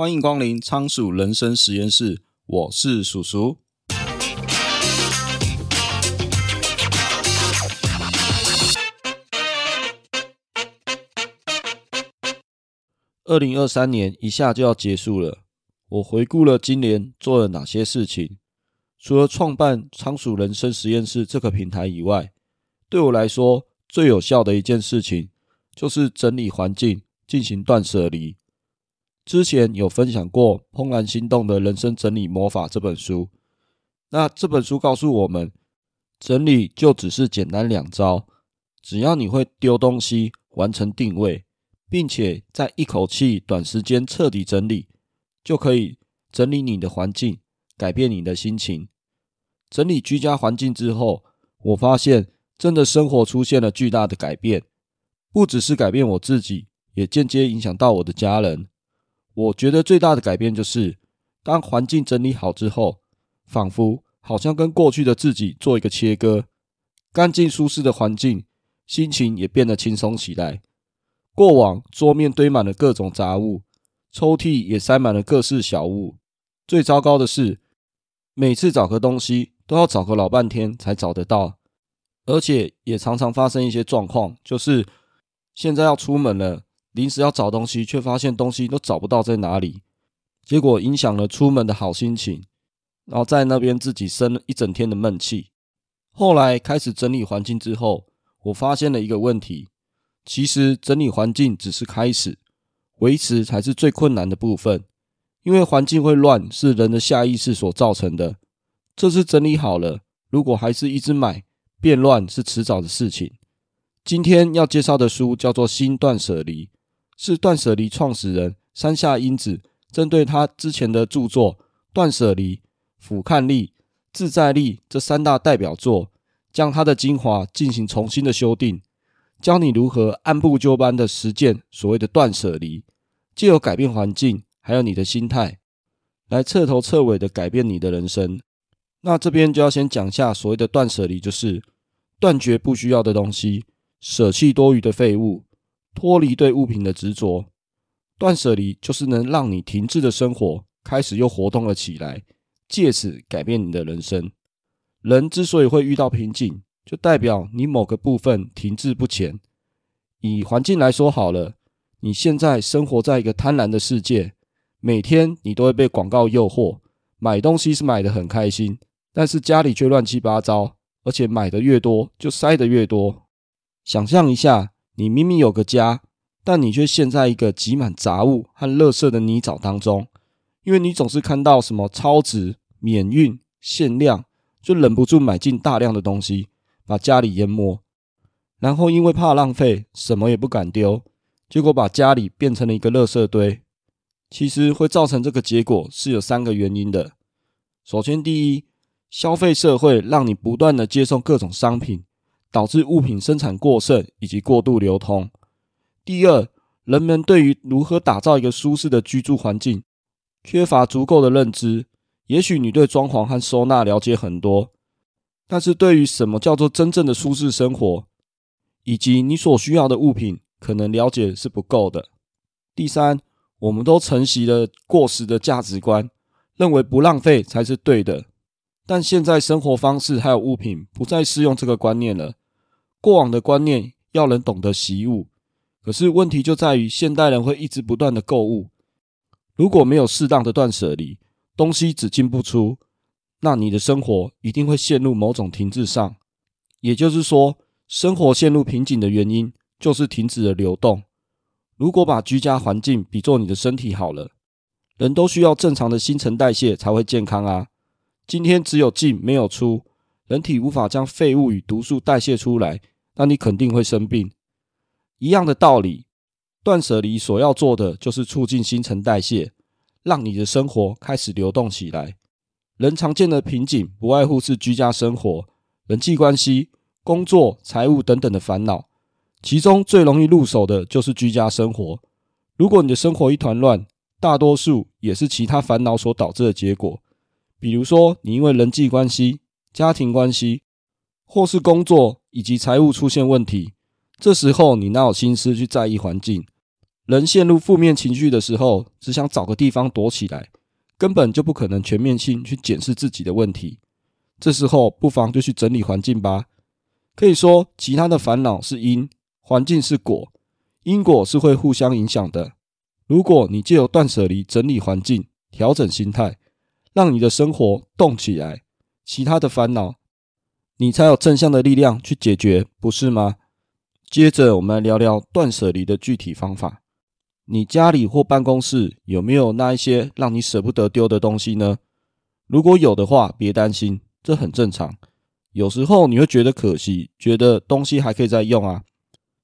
欢迎光临仓鼠人生实验室，我是鼠鼠。二零二三年一下就要结束了，我回顾了今年做了哪些事情。除了创办仓鼠人生实验室这个平台以外，对我来说最有效的一件事情，就是整理环境，进行断舍离。之前有分享过《怦然心动的人生整理魔法》这本书，那这本书告诉我们，整理就只是简单两招，只要你会丢东西，完成定位。并且在一口气短时间彻底整理，就可以整理你的环境，改变你的心情。整理居家环境之后，我发现真的生活出现了巨大的改变，不只是改变我自己，也间接影响到我的家人。我觉得最大的改变就是，当环境整理好之后，仿佛好像跟过去的自己做一个切割，干净舒适的环境，心情也变得轻松起来。过往桌面堆满了各种杂物，抽屉也塞满了各式小物。最糟糕的是，每次找个东西都要找个老半天才找得到，而且也常常发生一些状况，就是现在要出门了，临时要找东西，却发现东西都找不到在哪里，结果影响了出门的好心情，然后在那边自己生了一整天的闷气。后来开始整理环境之后，我发现了一个问题。其实整理环境只是开始，维持才是最困难的部分。因为环境会乱，是人的下意识所造成的。这次整理好了，如果还是一直买，变乱是迟早的事情。今天要介绍的书叫做《新断舍离》，是断舍离创始人山下英子针对他之前的著作《断舍离》、《俯瞰力》、《自在力》这三大代表作，将他的精华进行重新的修订。教你如何按部就班的实践所谓的断舍离，既有改变环境，还有你的心态，来彻头彻尾的改变你的人生。那这边就要先讲下所谓的断舍离，就是断绝不需要的东西，舍弃多余的废物，脱离对物品的执着。断舍离就是能让你停滞的生活开始又活动了起来，借此改变你的人生。人之所以会遇到瓶颈，就代表你某个部分停滞不前。以环境来说好了，你现在生活在一个贪婪的世界，每天你都会被广告诱惑，买东西是买得很开心，但是家里却乱七八糟，而且买的越多就塞得越多。想象一下，你明明有个家，但你却陷在一个挤满杂物和垃圾的泥沼当中，因为你总是看到什么超值、免运、限量，就忍不住买进大量的东西。把家里淹没，然后因为怕浪费，什么也不敢丢，结果把家里变成了一个垃圾堆。其实会造成这个结果是有三个原因的。首先，第一，消费社会让你不断的接受各种商品，导致物品生产过剩以及过度流通。第二，人们对于如何打造一个舒适的居住环境，缺乏足够的认知。也许你对装潢和收纳了解很多。但是对于什么叫做真正的舒适生活，以及你所需要的物品，可能了解是不够的。第三，我们都承袭了过时的价值观，认为不浪费才是对的。但现在生活方式还有物品不再适用这个观念了。过往的观念要人懂得习物，可是问题就在于现代人会一直不断的购物，如果没有适当的断舍离，东西只进不出。那你的生活一定会陷入某种停滞上，也就是说，生活陷入瓶颈的原因就是停止了流动。如果把居家环境比作你的身体好了，人都需要正常的新陈代谢才会健康啊。今天只有进没有出，人体无法将废物与毒素代谢出来，那你肯定会生病。一样的道理，断舍离所要做的就是促进新陈代谢，让你的生活开始流动起来。人常见的瓶颈不外乎是居家生活、人际关系、工作、财务等等的烦恼，其中最容易入手的就是居家生活。如果你的生活一团乱，大多数也是其他烦恼所导致的结果。比如说，你因为人际关系、家庭关系，或是工作以及财务出现问题，这时候你哪有心思去在意环境？人陷入负面情绪的时候，只想找个地方躲起来，根本就不可能全面性去检视自己的问题。这时候，不妨就去整理环境吧。可以说，其他的烦恼是因，环境是果，因果是会互相影响的。如果你借由断舍离整理环境，调整心态，让你的生活动起来，其他的烦恼你才有正向的力量去解决，不是吗？接着，我们来聊聊断舍离的具体方法。你家里或办公室有没有那一些让你舍不得丢的东西呢？如果有的话，别担心，这很正常。有时候你会觉得可惜，觉得东西还可以再用啊，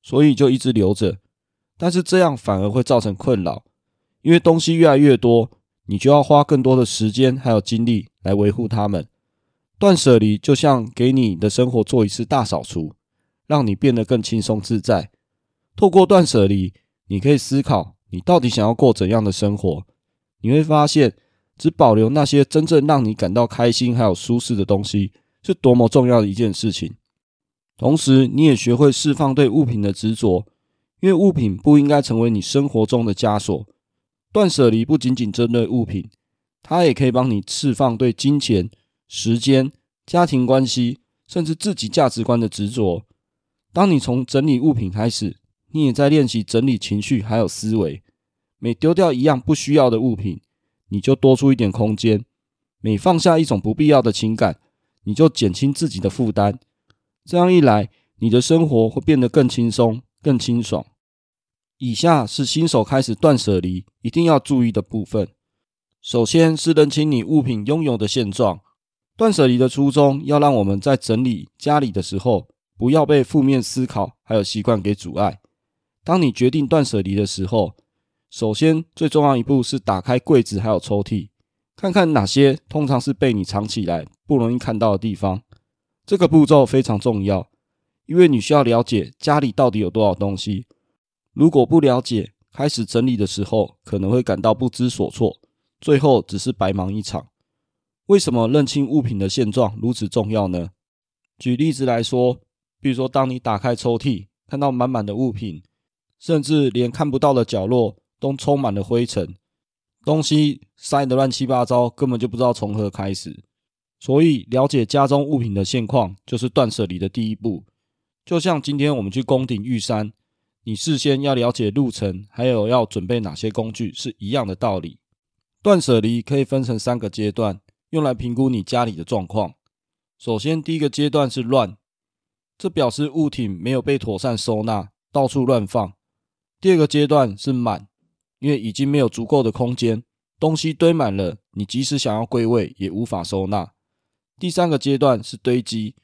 所以就一直留着。但是这样反而会造成困扰，因为东西越来越多，你就要花更多的时间还有精力来维护它们。断舍离就像给你的生活做一次大扫除，让你变得更轻松自在。透过断舍离，你可以思考。你到底想要过怎样的生活？你会发现，只保留那些真正让你感到开心还有舒适的东西，是多么重要的一件事情。同时，你也学会释放对物品的执着，因为物品不应该成为你生活中的枷锁。断舍离不仅仅针对物品，它也可以帮你释放对金钱、时间、家庭关系，甚至自己价值观的执着。当你从整理物品开始，你也在练习整理情绪，还有思维。每丢掉一样不需要的物品，你就多出一点空间；每放下一种不必要的情感，你就减轻自己的负担。这样一来，你的生活会变得更轻松、更清爽。以下是新手开始断舍离一定要注意的部分。首先是认清你物品拥有的现状。断舍离的初衷，要让我们在整理家里的时候，不要被负面思考还有习惯给阻碍。当你决定断舍离的时候，首先最重要一步是打开柜子还有抽屉，看看哪些通常是被你藏起来不容易看到的地方。这个步骤非常重要，因为你需要了解家里到底有多少东西。如果不了解，开始整理的时候可能会感到不知所措，最后只是白忙一场。为什么认清物品的现状如此重要呢？举例子来说，比如说当你打开抽屉，看到满满的物品。甚至连看不到的角落都充满了灰尘，东西塞得乱七八糟，根本就不知道从何开始。所以，了解家中物品的现况，就是断舍离的第一步。就像今天我们去攻顶玉山，你事先要了解路程，还有要准备哪些工具，是一样的道理。断舍离可以分成三个阶段，用来评估你家里的状况。首先，第一个阶段是乱，这表示物品没有被妥善收纳，到处乱放。第二个阶段是满，因为已经没有足够的空间，东西堆满了，你即使想要归位也无法收纳。第三个阶段是堆积，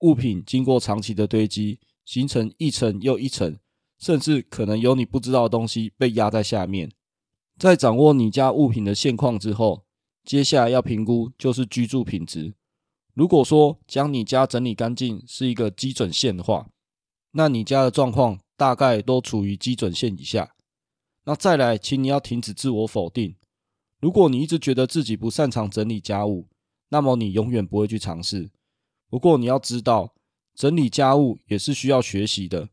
物品经过长期的堆积，形成一层又一层，甚至可能有你不知道的东西被压在下面。在掌握你家物品的现况之后，接下来要评估就是居住品质。如果说将你家整理干净是一个基准线的话，那你家的状况。大概都处于基准线以下。那再来，请你要停止自我否定。如果你一直觉得自己不擅长整理家务，那么你永远不会去尝试。不过你要知道，整理家务也是需要学习的。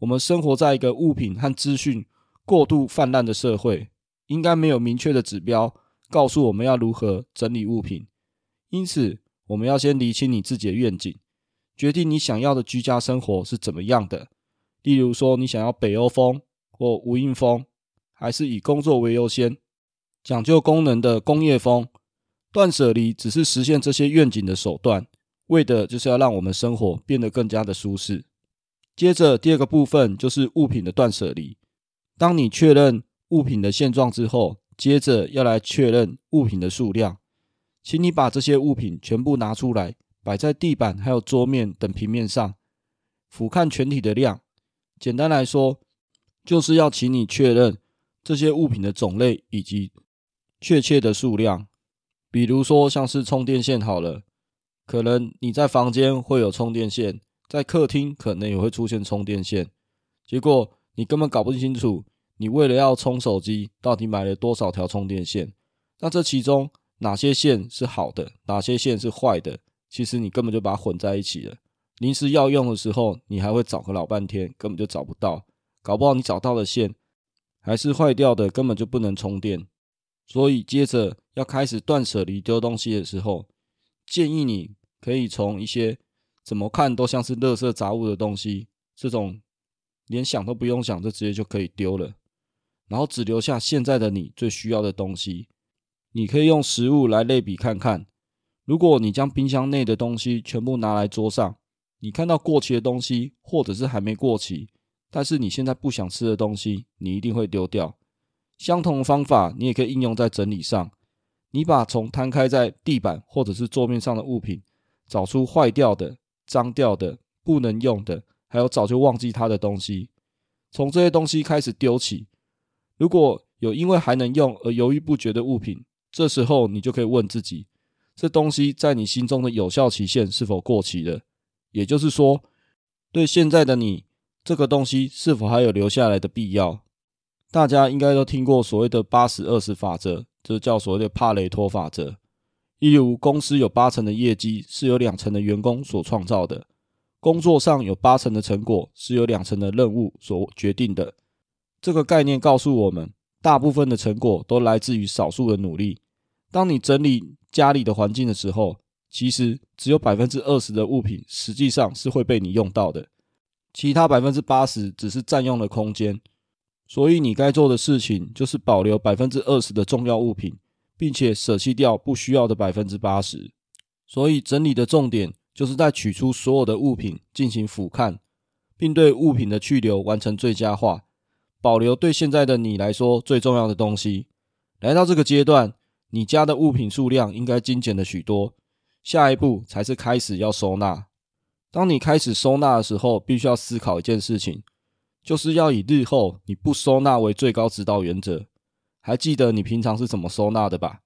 我们生活在一个物品和资讯过度泛滥的社会，应该没有明确的指标告诉我们要如何整理物品。因此，我们要先厘清你自己的愿景，决定你想要的居家生活是怎么样的。例如说，你想要北欧风或无印风，还是以工作为优先，讲究功能的工业风？断舍离只是实现这些愿景的手段，为的就是要让我们生活变得更加的舒适。接着，第二个部分就是物品的断舍离。当你确认物品的现状之后，接着要来确认物品的数量。请你把这些物品全部拿出来，摆在地板还有桌面等平面上，俯瞰全体的量。简单来说，就是要请你确认这些物品的种类以及确切的数量。比如说，像是充电线好了，可能你在房间会有充电线，在客厅可能也会出现充电线。结果你根本搞不清楚，你为了要充手机，到底买了多少条充电线？那这其中哪些线是好的，哪些线是坏的？其实你根本就把它混在一起了。临时要用的时候，你还会找个老半天，根本就找不到。搞不好你找到的线，还是坏掉的，根本就不能充电。所以接着要开始断舍离丢东西的时候，建议你可以从一些怎么看都像是垃圾杂物的东西，这种连想都不用想就直接就可以丢了，然后只留下现在的你最需要的东西。你可以用食物来类比看看，如果你将冰箱内的东西全部拿来桌上，你看到过期的东西，或者是还没过期，但是你现在不想吃的东西，你一定会丢掉。相同的方法，你也可以应用在整理上。你把从摊开在地板或者是桌面上的物品，找出坏掉的、脏掉的、不能用的，还有早就忘记它的东西，从这些东西开始丢起。如果有因为还能用而犹豫不决的物品，这时候你就可以问自己：这东西在你心中的有效期限是否过期了？也就是说，对现在的你，这个东西是否还有留下来的必要？大家应该都听过所谓的八十二十法则，这叫所谓的帕雷托法则。例如，公司有八成的业绩是由两成的员工所创造的，工作上有八成的成果是由两成的任务所决定的。这个概念告诉我们，大部分的成果都来自于少数的努力。当你整理家里的环境的时候，其实只有百分之二十的物品实际上是会被你用到的，其他百分之八十只是占用了空间。所以你该做的事情就是保留百分之二十的重要物品，并且舍弃掉不需要的百分之八十。所以整理的重点就是在取出所有的物品进行俯瞰，并对物品的去留完成最佳化，保留对现在的你来说最重要的东西。来到这个阶段，你家的物品数量应该精简了许多。下一步才是开始要收纳。当你开始收纳的时候，必须要思考一件事情。就是要以日后你不收纳为最高指导原则。还记得你平常是怎么收纳的吧？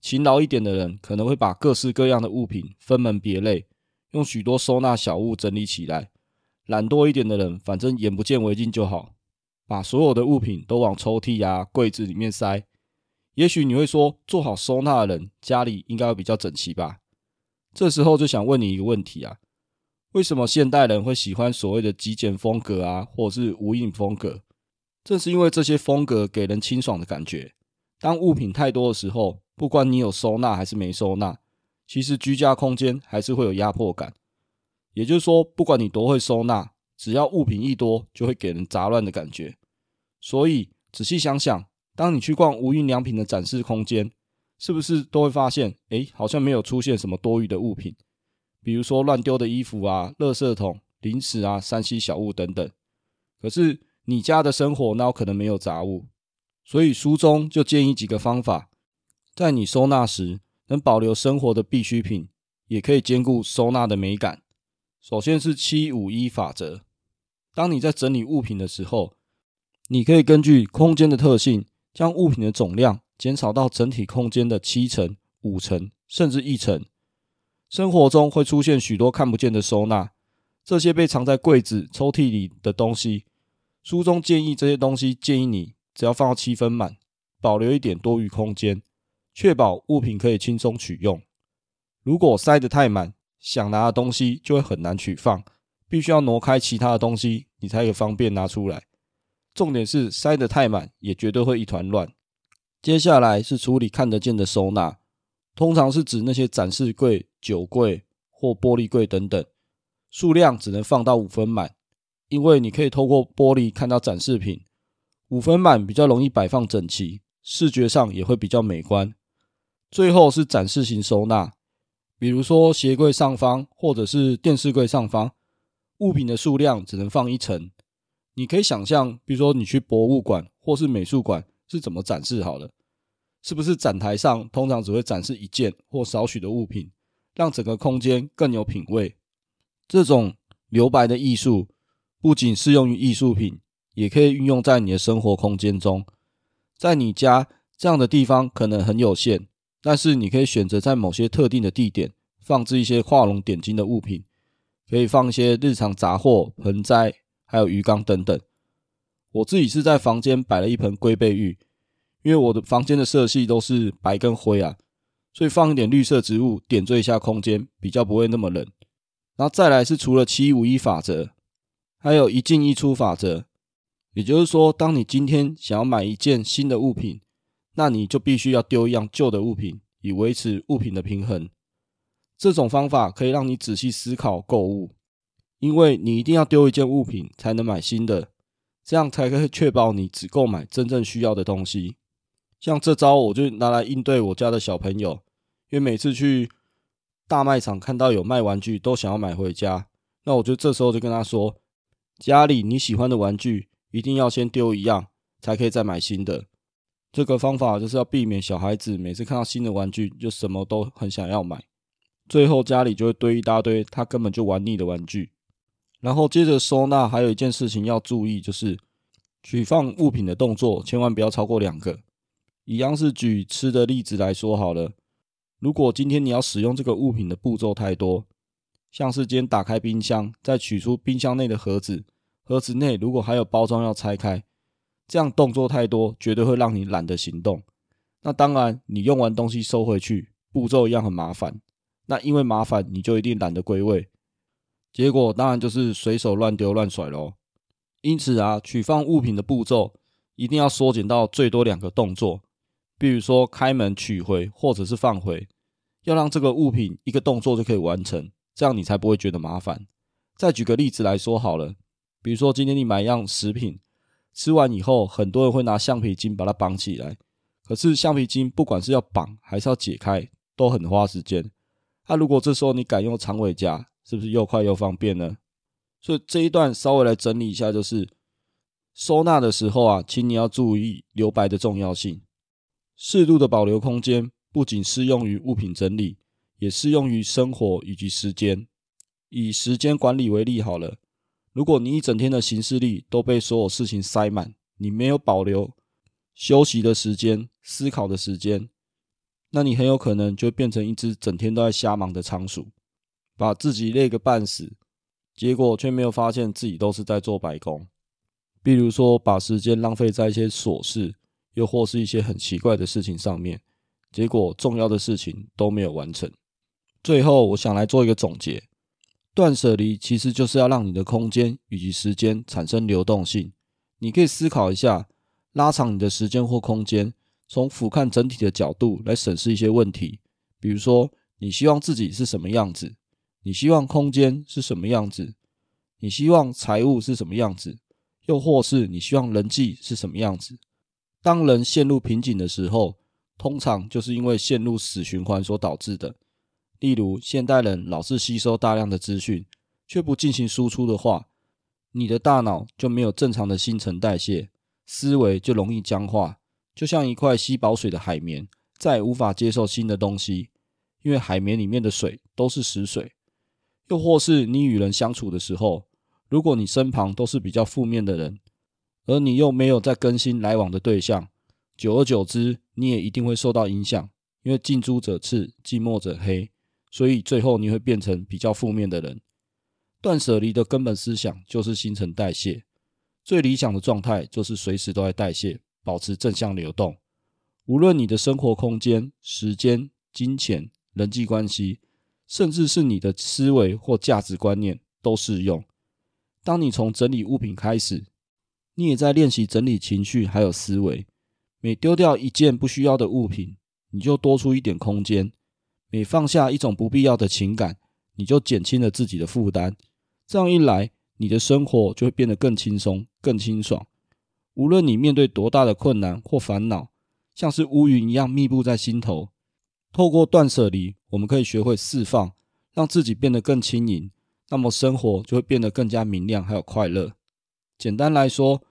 勤劳一点的人可能会把各式各样的物品分门别类，用许多收纳小物整理起来。懒惰一点的人，反正眼不见为净就好，把所有的物品都往抽屉啊、柜子里面塞。也许你会说，做好收纳的人家里应该会比较整齐吧？这时候就想问你一个问题啊。为什么现代人会喜欢所谓的极简风格啊，或者是无印风格？正是因为这些风格给人清爽的感觉。当物品太多的时候，不管你有收纳还是没收纳，其实居家空间还是会有压迫感。也就是说，不管你多会收纳，只要物品一多，就会给人杂乱的感觉。所以仔细想想，当你去逛无印良品的展示空间，是不是都会发现，诶，好像没有出现什么多余的物品？比如说乱丢的衣服啊、垃圾桶、零食啊、3C 小物等等。可是你家的生活那可能没有杂物？所以书中就建议几个方法，在你收纳时能保留生活的必需品，也可以兼顾收纳的美感。首先是七五一法则。当你在整理物品的时候，你可以根据空间的特性，将物品的总量减少到整体空间的七成、五成，甚至一成。生活中会出现许多看不见的收纳，这些被藏在柜子、抽屉里的东西，书中建议这些东西建议你只要放到七分满，保留一点多余空间，确保物品可以轻松取用。如果塞得太满，想拿的东西就会很难取放，必须要挪开其他的东西，你才可以方便拿出来。重点是塞得太满，也绝对会一团乱。接下来是处理看得见的收纳。通常是指那些展示柜、酒柜或玻璃柜等等，数量只能放到五分满，因为你可以透过玻璃看到展示品。五分满比较容易摆放整齐，视觉上也会比较美观。最后是展示型收纳，比如说鞋柜上方或者是电视柜上方，物品的数量只能放一层。你可以想象，比如说你去博物馆或是美术馆是怎么展示好了。是不是展台上通常只会展示一件或少许的物品，让整个空间更有品味？这种留白的艺术不仅适用于艺术品，也可以运用在你的生活空间中。在你家这样的地方可能很有限，但是你可以选择在某些特定的地点放置一些画龙点睛的物品，可以放一些日常杂货、盆栽，还有鱼缸等等。我自己是在房间摆了一盆龟背玉。因为我的房间的色系都是白跟灰啊，所以放一点绿色植物点缀一下空间，比较不会那么冷。然后再来是除了七五一法则，还有一进一出法则。也就是说，当你今天想要买一件新的物品，那你就必须要丢一样旧的物品，以维持物品的平衡。这种方法可以让你仔细思考购物，因为你一定要丢一件物品才能买新的，这样才可以确保你只购买真正需要的东西。像这招，我就拿来应对我家的小朋友，因为每次去大卖场看到有卖玩具，都想要买回家。那我就这时候就跟他说：家里你喜欢的玩具，一定要先丢一样，才可以再买新的。这个方法就是要避免小孩子每次看到新的玩具，就什么都很想要买，最后家里就会堆一大堆他根本就玩腻的玩具。然后接着收纳，还有一件事情要注意，就是取放物品的动作，千万不要超过两个。一样是举吃的例子来说好了，如果今天你要使用这个物品的步骤太多，像是今天打开冰箱，再取出冰箱内的盒子，盒子内如果还有包装要拆开，这样动作太多，绝对会让你懒得行动。那当然，你用完东西收回去，步骤一样很麻烦。那因为麻烦，你就一定懒得归位，结果当然就是随手乱丢乱甩喽。因此啊，取放物品的步骤一定要缩减到最多两个动作。比如说开门取回或者是放回，要让这个物品一个动作就可以完成，这样你才不会觉得麻烦。再举个例子来说好了，比如说今天你买一样食品，吃完以后，很多人会拿橡皮筋把它绑起来，可是橡皮筋不管是要绑还是要解开，都很花时间。那如果这时候你改用长尾夹，是不是又快又方便呢？所以这一段稍微来整理一下，就是收纳的时候啊，请你要注意留白的重要性。适度的保留空间，不仅适用于物品整理，也适用于生活以及时间。以时间管理为例好了，如果你一整天的行事历都被所有事情塞满，你没有保留休息的时间、思考的时间，那你很有可能就变成一只整天都在瞎忙的仓鼠，把自己累个半死，结果却没有发现自己都是在做白工。比如说，把时间浪费在一些琐事。又或是一些很奇怪的事情上面，结果重要的事情都没有完成。最后，我想来做一个总结：断舍离其实就是要让你的空间以及时间产生流动性。你可以思考一下，拉长你的时间或空间，从俯瞰整体的角度来审视一些问题。比如说，你希望自己是什么样子？你希望空间是什么样子？你希望财务是什么样子？又或是你希望人际是什么样子？当人陷入瓶颈的时候，通常就是因为陷入死循环所导致的。例如，现代人老是吸收大量的资讯，却不进行输出的话，你的大脑就没有正常的新陈代谢，思维就容易僵化，就像一块吸饱水的海绵，再也无法接受新的东西，因为海绵里面的水都是死水。又或是你与人相处的时候，如果你身旁都是比较负面的人，而你又没有在更新来往的对象，久而久之，你也一定会受到影响。因为近朱者赤，近墨者黑，所以最后你会变成比较负面的人。断舍离的根本思想就是新陈代谢，最理想的状态就是随时都在代谢，保持正向流动。无论你的生活空间、时间、金钱、人际关系，甚至是你的思维或价值观念，都适用。当你从整理物品开始，你也在练习整理情绪，还有思维。每丢掉一件不需要的物品，你就多出一点空间；每放下一种不必要的情感，你就减轻了自己的负担。这样一来，你的生活就会变得更轻松、更清爽。无论你面对多大的困难或烦恼，像是乌云一样密布在心头。透过断舍离，我们可以学会释放，让自己变得更轻盈，那么生活就会变得更加明亮，还有快乐。简单来说，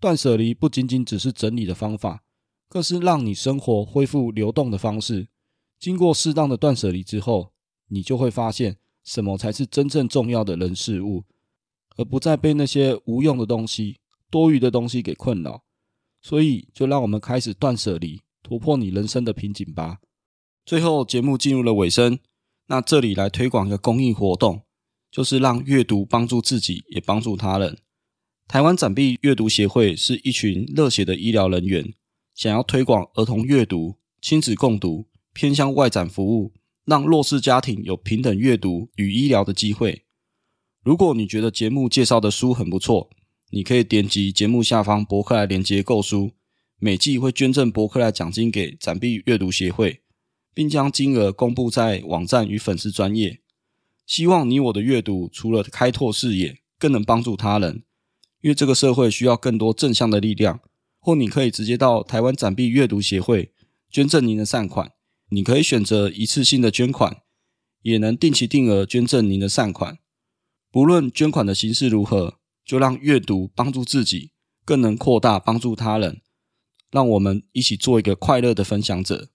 断舍离不仅仅只是整理的方法，更是让你生活恢复流动的方式。经过适当的断舍离之后，你就会发现什么才是真正重要的人事物，而不再被那些无用的东西、多余的东西给困扰。所以，就让我们开始断舍离，突破你人生的瓶颈吧。最后，节目进入了尾声，那这里来推广一个公益活动，就是让阅读帮助自己，也帮助他人。台湾展臂阅读协会是一群热血的医疗人员，想要推广儿童阅读、亲子共读、偏向外展服务，让弱势家庭有平等阅读与医疗的机会。如果你觉得节目介绍的书很不错，你可以点击节目下方博客来连接购书，每季会捐赠博客来奖金给展臂阅读协会，并将金额公布在网站与粉丝专业。希望你我的阅读除了开拓视野，更能帮助他人，因为这个社会需要更多正向的力量。或你可以直接到台湾展币阅读协会捐赠您的善款，你可以选择一次性的捐款，也能定期定额捐赠您的善款。不论捐款的形式如何。就让阅读帮助自己，更能扩大帮助他人。让我们一起做一个快乐的分享者。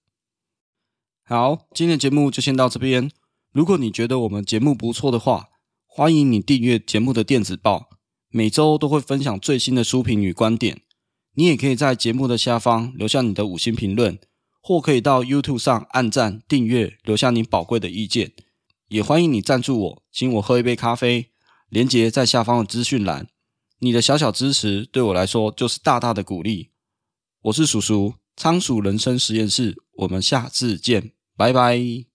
好，今天的节目就先到这边。如果你觉得我们节目不错的话，欢迎你订阅节目的电子报，每周都会分享最新的书评与观点。你也可以在节目的下方留下你的五星评论，或可以到 YouTube 上按赞、订阅，留下你宝贵的意见。也欢迎你赞助我，请我喝一杯咖啡。连结在下方的资讯栏，你的小小支持对我来说就是大大的鼓励。我是叔叔，仓鼠人生实验室，我们下次见，拜拜。